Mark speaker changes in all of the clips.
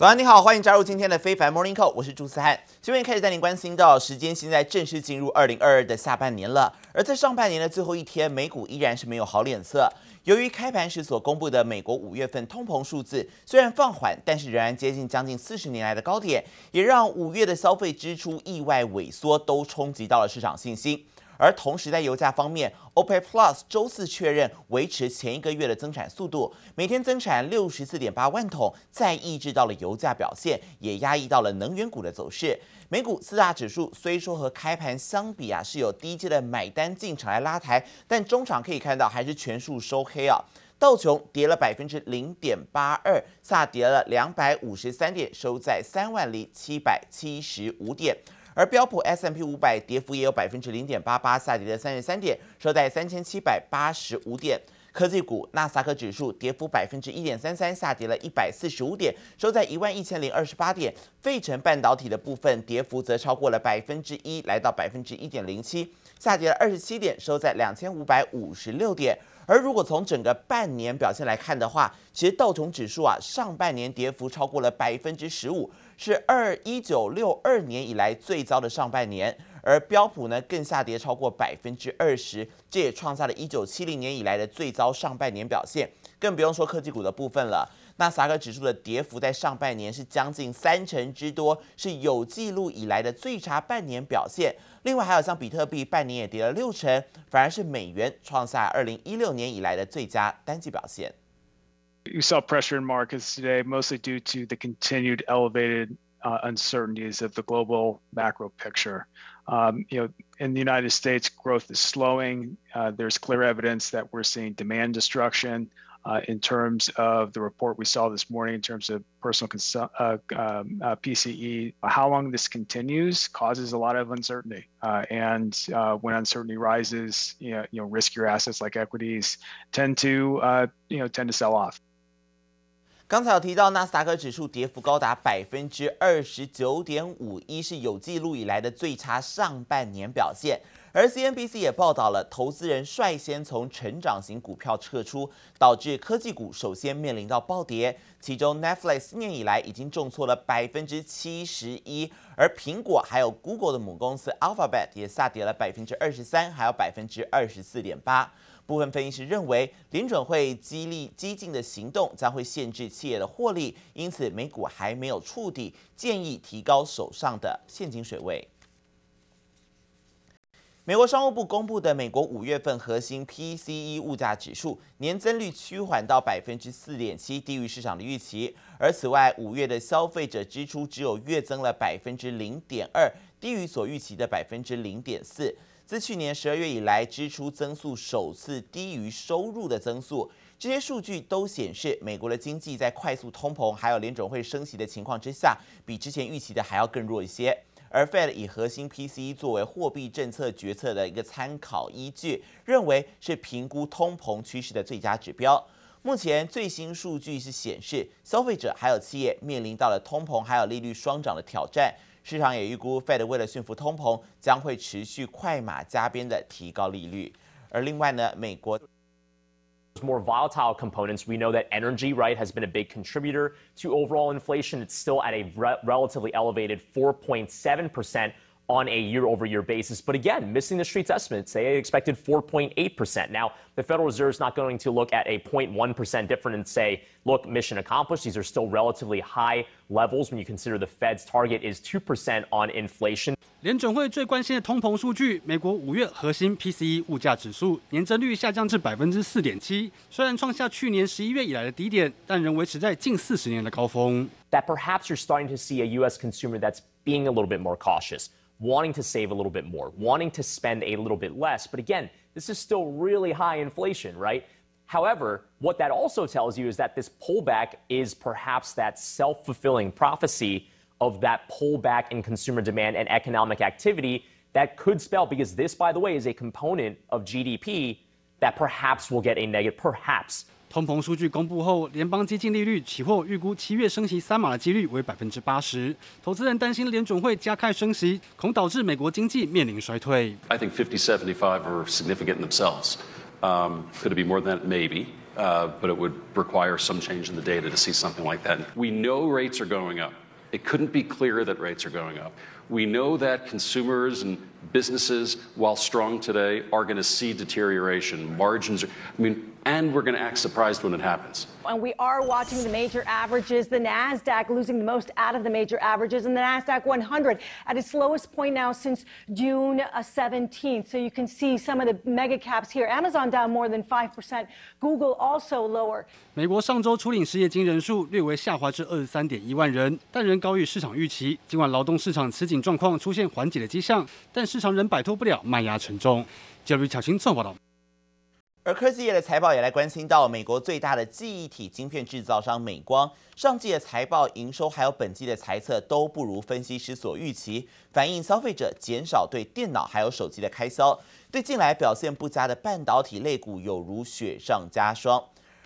Speaker 1: 早安，你好，欢迎加入今天的非凡 Morning Call，我是朱思翰。新闻开始带您关心到，时间现在正式进入二零二二的下半年了。而在上半年的最后一天，美股依然是没有好脸色。由于开盘时所公布的美国五月份通膨数字虽然放缓，但是仍然接近将近四十年来的高点，也让五月的消费支出意外萎缩，都冲击到了市场信心。而同时，在油价方面，OPEC Plus 周四确认维持前一个月的增产速度，每天增产六十四点八万桶，再抑制到了油价表现，也压抑到了能源股的走势。美股四大指数虽说和开盘相比啊，是有低阶的买单进场来拉抬，但中场可以看到还是全数收黑啊。道琼跌了百分之零点八二，下跌了两百五十三点，收在三万零七百七十五点。而标普 S M P 五百跌幅也有百分之零点八八，下跌了三十三点，收在三千七百八十五点。科技股纳斯达克指数跌幅百分之一点三三，下跌了一百四十五点，收在一万一千零二十八点。费城半导体的部分跌幅则超过了百分之一，来到百分之一点零七，下跌了二十七点，收在两千五百五十六点。而如果从整个半年表现来看的话，其实道琼指数啊，上半年跌幅超过了百分之十五，是二一九六二年以来最糟的上半年。而标普呢，更下跌超过百分之二十，这也创下了一九七零年以来的最糟上半年表现。更不用说科技股的部分了。纳斯达克指数的跌幅在上半年是将近三成之多，是有记录以来的最差半年表现。另外还有像比特币半年也跌了六成，反而是美元创下二零一六年以来的最佳单季表现。
Speaker 2: You saw pressure in markets today, mostly due to the continued elevated uh, uncertainties of the global macro picture. Um, you know, in the United States, growth is slowing. Uh, there's clear evidence that we're seeing demand destruction. Uh, in terms of the report we saw this morning, in terms of personal consu- uh, um, uh, PCE, how long this continues causes a lot of uncertainty. Uh, and when uncertainty rises, you know, you know, riskier assets like equities tend to, you know, tend to sell off.
Speaker 1: 刚才有提到纳斯达克指数跌幅高达百分之二十九点五一，是有记录以来的最差上半年表现。而 CNBC 也报道了，投资人率先从成长型股票撤出，导致科技股首先面临到暴跌。其中 Netflix 今年以来已经重挫了百分之七十一，而苹果还有 Google 的母公司 Alphabet 也下跌了百分之二十三，还有百分之二十四点八。部分分析师认为，联准会激励激进的行动将会限制企业的获利，因此美股还没有触底，建议提高手上的现金水位。美国商务部公布的美国五月份核心 PCE 物价指数年增率趋缓到百分之四点七，低于市场的预期。而此外，五月的消费者支出只有月增了百分之零点二，低于所预期的百分之零点四。自去年十二月以来，支出增速首次低于收入的增速。这些数据都显示，美国的经济在快速通膨还有联准会升息的情况之下，比之前预期的还要更弱一些。而 Fed 以核心 PCE 作为货币政策决策的一个参考依据，认为是评估通膨趋势的最佳指标。目前最新数据是显示，消费者还有企业面临到了通膨还有利率双涨的挑战。市场也预估，Fed 为了驯服通膨，将会持续快马加鞭的提高利率。而另外呢，美国
Speaker 3: more volatile components. We know that energy, right, has been a big contributor to overall inflation. It's still at a re relatively elevated 4.7 percent on a year over year basis. But again, missing the street's estimates. They expected 4.8%. Now, the Federal Reserve is not going to look at a 0.1% difference and say, look, mission accomplished. These are still relatively high levels when you consider the Fed's target is 2% on inflation.
Speaker 4: 联准会最关心的通膨数据，美国五月核心 PCE 物价指数年增率下降至百分之四点七，虽然创下去年十一月以来的低点，但仍维持在近四十年的高峰。
Speaker 3: That perhaps you're starting to see a U.S. consumer that's being a little bit more cautious. wanting to save a little bit more, wanting to spend a little bit less. But again, this is still really high inflation, right? However, what that also tells you is that this pullback is perhaps that self fulfilling prophecy of that pullback in consumer demand and economic activity that could spell, because this, by the way, is a component of GDP that perhaps will get a negative, perhaps.
Speaker 4: 通膨数据公布后，联邦基金利率期货预估七月升息三码的几率为百分之八十。投资人担心联准会加快升息，恐导致美国经济面临衰退。
Speaker 5: I think 50, 75 are significant in themselves. Um, could it be more than that? Maybe. uh, but it would require some change in the data to see something like that. We know rates are going up. It couldn't be clearer that rates are going up. We know that consumers and businesses, while strong today, are going to see deterioration. Margins are, I mean, and we're going to act surprised when it happens.
Speaker 6: And we are watching the major averages. The NASDAQ losing the most out of the major averages, and the NASDAQ 100 at its lowest point now since June 17th. So you can see some of the mega caps here. Amazon down more than 5%, Google also lower.
Speaker 4: 美国上周初领失业金人数略微下滑至二十三点一万人，但仍高于市场预期。尽管劳动市场吃紧状况出现缓解的迹象，但市场仍摆脱不了卖压沉重。杰瑞巧清综合报道。
Speaker 1: 而科技业的财报也来关心到美国最大的记忆体晶片制造商美光，上季的财报营收还有本季的财测都不如分析师所预期，反映消费者减少对电脑还有手机的开销，对近来表现不佳的半导体类股有如雪上加霜。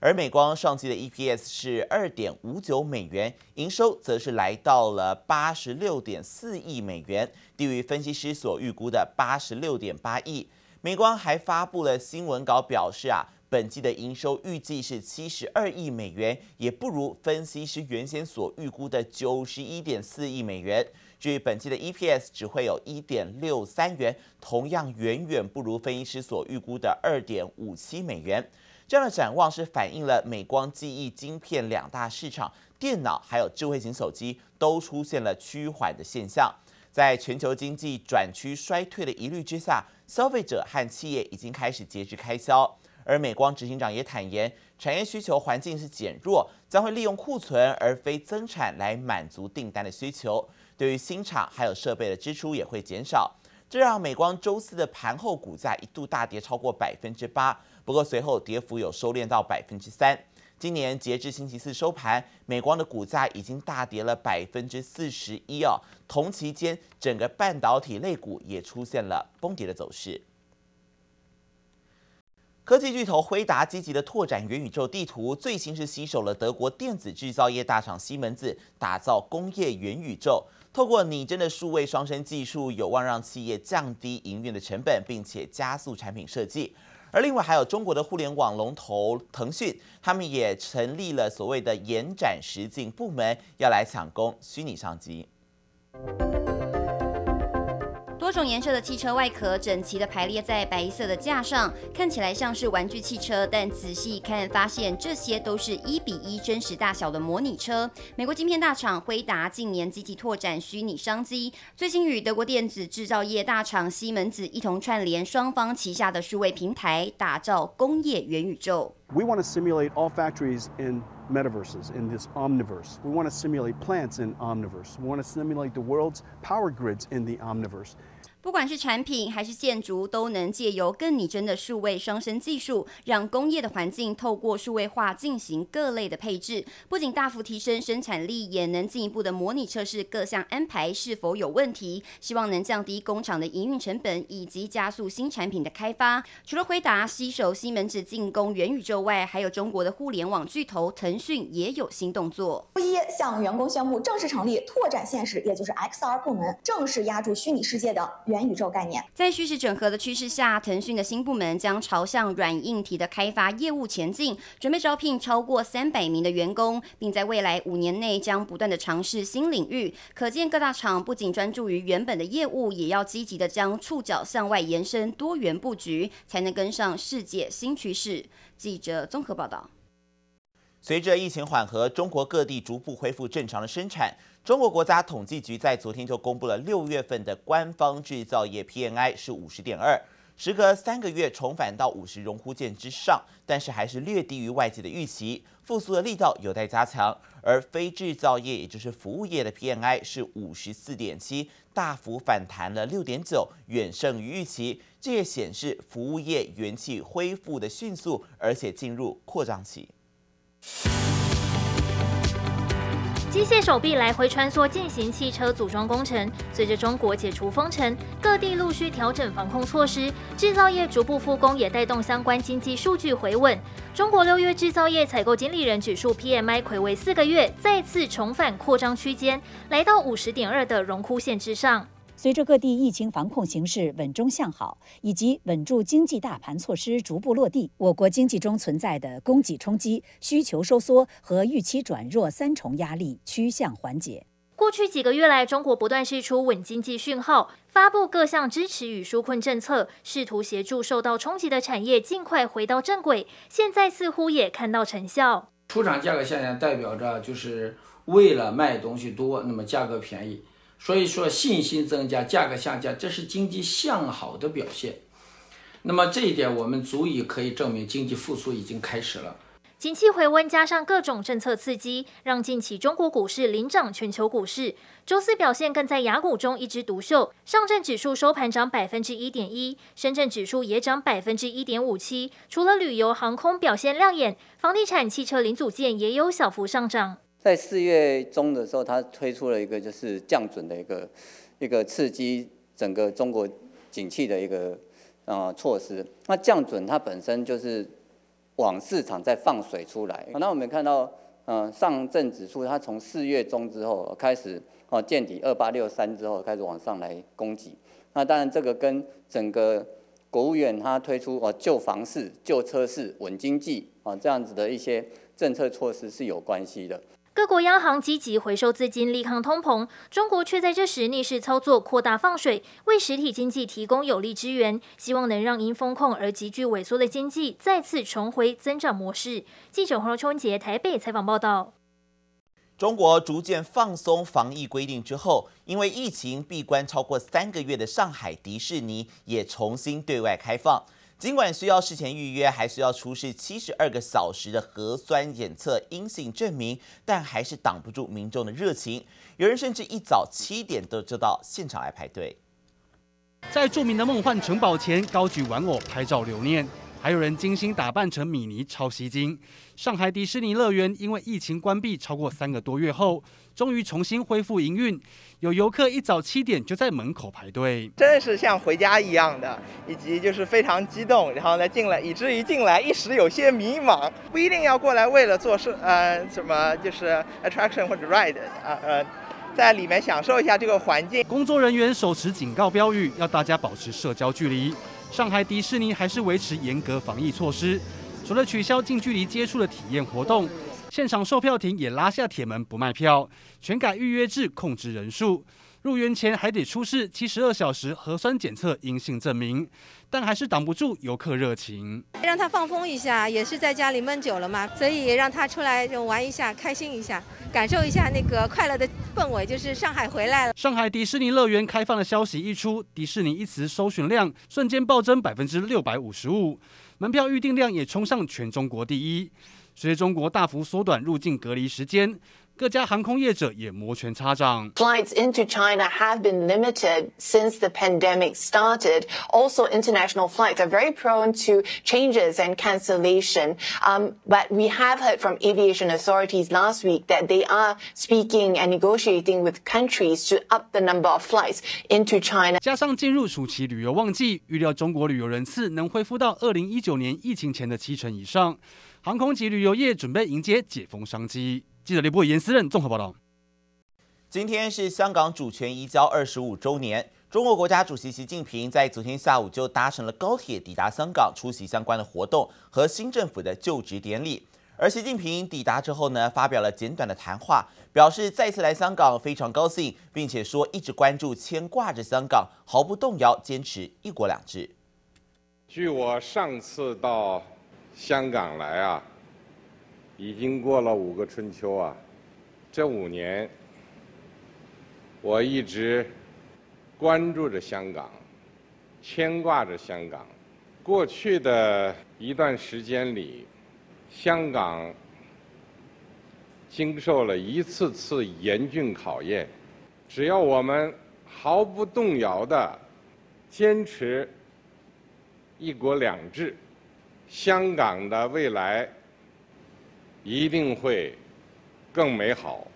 Speaker 1: 而美光上季的 EPS 是二点五九美元，营收则是来到了八十六点四亿美元，低于分析师所预估的八十六点八亿。美光还发布了新闻稿，表示啊，本季的营收预计是七十二亿美元，也不如分析师原先所预估的九十一点四亿美元。至于本季的 EPS 只会有一点六三元，同样远远不如分析师所预估的二点五七美元。这样的展望是反映了美光记忆晶片两大市场，电脑还有智慧型手机都出现了趋缓的现象。在全球经济转趋衰退的疑虑之下，消费者和企业已经开始节制开销。而美光执行长也坦言，产业需求环境是减弱，将会利用库存而非增产来满足订单的需求。对于新厂还有设备的支出也会减少，这让美光周四的盘后股价一度大跌超过百分之八，不过随后跌幅有收敛到百分之三。今年截至星期四收盘，美光的股价已经大跌了百分之四十一哦。同期间，整个半导体类股也出现了崩跌的走势。科技巨头辉达积极的拓展元宇宙地图，最新是携手了德国电子制造业大厂西门子，打造工业元宇宙。透过拟真的数位双生技术，有望让企业降低营运的成本，并且加速产品设计。而另外还有中国的互联网龙头腾讯，他们也成立了所谓的延展实景部门，要来抢攻虚拟商机。
Speaker 7: 多种颜色的汽车外壳整齐地排列在白色的架上，看起来像是玩具汽车，但仔细一看，发现这些都是一比一真实大小的模拟车。美国晶片大厂辉达近年积极拓展虚拟商机，最新与德国电子制造业大厂西门子一同串联双方旗下的数位平台，打造工业元宇宙。
Speaker 8: We want to simulate all factories in metaverses, in this omniverse. We want to simulate plants in omniverse. We want to simulate the world's power grids in the omniverse.
Speaker 7: 不管是产品还是建筑，都能借由更拟真的数位双生技术，让工业的环境透过数位化进行各类的配置，不仅大幅提升生产力，也能进一步的模拟测试各项安排是否有问题，希望能降低工厂的营运成本，以及加速新产品的开发。除了辉达携手西门子进攻元宇宙外，还有中国的互联网巨头腾讯也有新动作。
Speaker 9: 一向员工宣布正式成立拓展现实，也就是 XR 部门，正式押注虚拟世界的元。元宇宙概念，
Speaker 7: 在虚实整合的趋势下，腾讯的新部门将朝向软硬体的开发业务前进，准备招聘超过三百名的员工，并在未来五年内将不断的尝试新领域。可见各大厂不仅专注于原本的业务，也要积极的将触角向外延伸，多元布局，才能跟上世界新趋势。记者综合报道。
Speaker 1: 随着疫情缓和，中国各地逐步恢复正常的生产。中国国家统计局在昨天就公布了六月份的官方制造业 PMI 是五十点二，时隔三个月重返到五十荣枯线之上，但是还是略低于外界的预期，复苏的力道有待加强。而非制造业，也就是服务业的 PMI 是五十四点七，大幅反弹了六点九，远胜于预期。这也显示服务业元气恢复的迅速，而且进入扩张期。
Speaker 10: 机械手臂来回穿梭进行汽车组装工程。随着中国解除封城，各地陆续调整防控措施，制造业逐步复工，也带动相关经济数据回稳。中国六月制造业采购经理人指数 PMI 魁位四个月，再次重返扩张区间，来到五十点二的荣枯线之上。
Speaker 11: 随着各地疫情防控形势稳中向好，以及稳住经济大盘措施逐步落地，我国经济中存在的供给冲击、需求收缩和预期转弱三重压力趋向缓解。
Speaker 10: 过去几个月来，中国不断释出稳经济讯号，发布各项支持与纾困政策，试图协助受到冲击的产业尽快回到正轨。现在似乎也看到成效。
Speaker 12: 出厂价格下降代表着就是为了卖东西多，那么价格便宜。所以说信心增加，价格下降，这是经济向好的表现。那么这一点我们足以可以证明经济复苏已经开始了。
Speaker 10: 景气回温加上各种政策刺激，让近期中国股市领涨全球股市。周四表现更在雅股中一枝独秀，上证指数收盘涨百分之一点一，深圳指数也涨百分之一点五七。除了旅游航空表现亮眼，房地产、汽车零组件也有小幅上涨。
Speaker 13: 在四月中的时候，他推出了一个就是降准的一个一个刺激整个中国景气的一个呃措施。那降准它本身就是往市场再放水出来。那我们看到，嗯，上证指数它从四月中之后开始哦见底二八六三之后开始往上来攻击。那当然这个跟整个国务院它推出哦旧房市、旧车市、稳经济啊这样子的一些政策措施是有关系的。
Speaker 10: 各国央行积极回收资金，力抗通膨，中国却在这时逆势操作，扩大放水，为实体经济提供有力支援，希望能让因风控而急剧萎缩的经济再次重回增长模式。记者黄若秋杰台北采访报道。
Speaker 1: 中国逐渐放松防疫规定之后，因为疫情闭关超过三个月的上海迪士尼也重新对外开放。尽管需要事前预约，还需要出示七十二个小时的核酸检测阴性证明，但还是挡不住民众的热情。有人甚至一早七点都就到现场来排队，
Speaker 4: 在著名的梦幻城堡前高举玩偶拍照留念。还有人精心打扮成米妮超吸睛。上海迪士尼乐园因为疫情关闭超过三个多月后，终于重新恢复营运。有游客一早七点就在门口排队，
Speaker 14: 真的是像回家一样的，以及就是非常激动，然后呢进来，以至于进来一时有些迷茫。不一定要过来为了做事，呃，什么就是 attraction 或者 ride 啊，呃，在里面享受一下这个环境。
Speaker 4: 工作人员手持警告标语，要大家保持社交距离。上海迪士尼还是维持严格防疫措施，除了取消近距离接触的体验活动，现场售票亭也拉下铁门不卖票，全改预约制控制人数。入园前还得出示七十二小时核酸检测阴性证明，但还是挡不住游客热情。
Speaker 15: 让他放风一下，也是在家里闷久了嘛，所以让他出来就玩一下，开心一下，感受一下那个快乐的氛围，就是上海回来了。
Speaker 4: 上海迪士尼乐园开放的消息一出，迪士尼一词搜寻量瞬间暴增百分之六百五十五，门票预订量也冲上全中国第一。随着中国大幅缩短入境隔离时间。各家航空业者也摩拳擦掌。
Speaker 16: Flights into China have been limited since the pandemic started. Also, international flights are very prone to changes and cancellation. Um, but we have heard from aviation authorities last week that they are speaking and negotiating with countries to up the number of flights into China.
Speaker 4: 加上进入暑期旅游旺季，预料中国旅游人次能恢复到二零一九年疫情前的七成以上。航空及旅游业准备迎接解封商机。记者李博严思任综合报道。
Speaker 1: 今天是香港主权移交二十五周年，中国国家主席习近平在昨天下午就搭乘了高铁抵达香港，出席相关的活动和新政府的就职典礼。而习近平抵达之后呢，发表了简短的谈话，表示再次来香港非常高兴，并且说一直关注、牵挂着香港，毫不动摇坚持一国两制。
Speaker 17: 据我上次到香港来啊。已经过了五个春秋啊！这五年，我一直关注着香港，牵挂着香港。过去的一段时间里，香港经受了一次次严峻考验。只要我们毫不动摇地坚持一国两制，香港的未来。一定会更美好。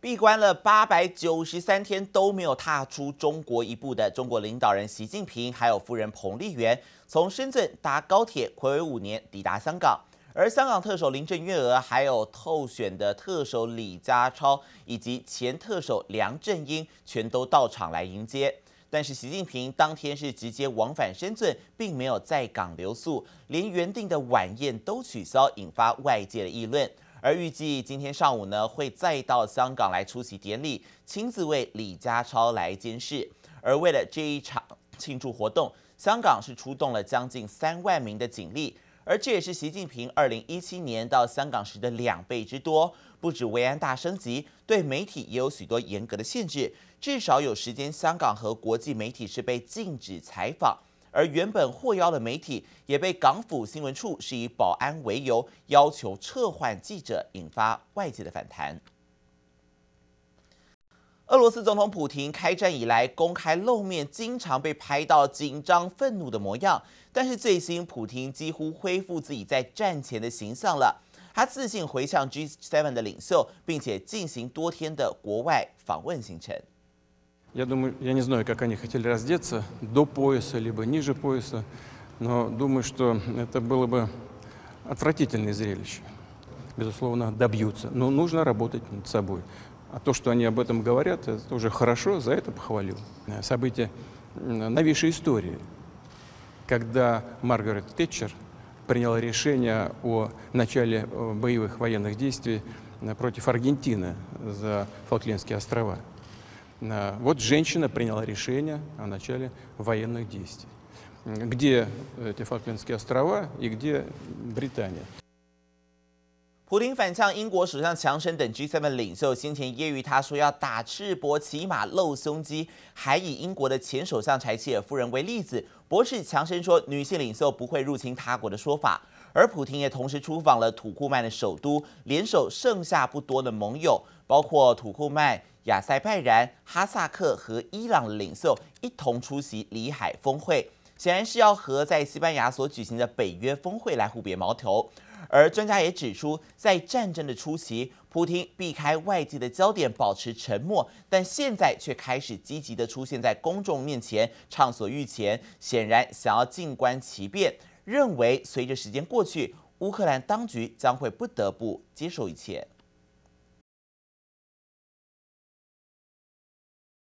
Speaker 1: 闭关了八百九十三天都没有踏出中国一步的中国领导人习近平，还有夫人彭丽媛，从深圳搭高铁，睽违五年抵达香港。而香港特首林郑月娥，还有候选的特首李家超以及前特首梁振英，全都到场来迎接。但是习近平当天是直接往返深圳，并没有在港留宿，连原定的晚宴都取消，引发外界的议论。而预计今天上午呢，会再到香港来出席典礼，亲自为李家超来监视。而为了这一场庆祝活动，香港是出动了将近三万名的警力，而这也是习近平二零一七年到香港时的两倍之多。不止维安大升级，对媒体也有许多严格的限制，至少有时间香港和国际媒体是被禁止采访。而原本获邀的媒体也被港府新闻处是以保安为由要求撤换记者，引发外界的反弹。俄罗斯总统普京开战以来公开露面，经常被拍到紧张愤怒的模样，但是最新普亭几乎恢复自己在战前的形象了。他自信回向 G7 的领袖，并且进行多天的国外访问行程。
Speaker 18: Я думаю, я не знаю, как они хотели раздеться до пояса либо ниже пояса, но думаю, что это было бы отвратительное зрелище. Безусловно, добьются, но нужно работать над собой. А то, что они об этом говорят, это уже хорошо, за это похвалил. События новейшей истории, когда Маргарет Тэтчер приняла решение о начале боевых военных действий против Аргентины за Фолклендские острова. Вот женщина приняла решение о начале военных действий. Где эти Фолклендские острова и где Британия?
Speaker 1: 普亭反呛英国首相强生等 G7 领袖，先前揶揄他说要打赤膊、骑马露胸肌，还以英国的前首相柴契尔夫人为例子，驳斥强生说女性领袖不会入侵他国的说法。而普亭也同时出访了土库曼的首都，联手剩下不多的盟友，包括土库曼、亚塞拜然、哈萨克和伊朗的领袖，一同出席里海峰会，显然是要和在西班牙所举行的北约峰会来互别矛头。而专家也指出，在战争的初期，普京避开外界的焦点，保持沉默，但现在却开始积极的出现在公众面前，畅所欲言，显然想要静观其变，认为随着时间过去，乌克兰当局将会不得不接受一切。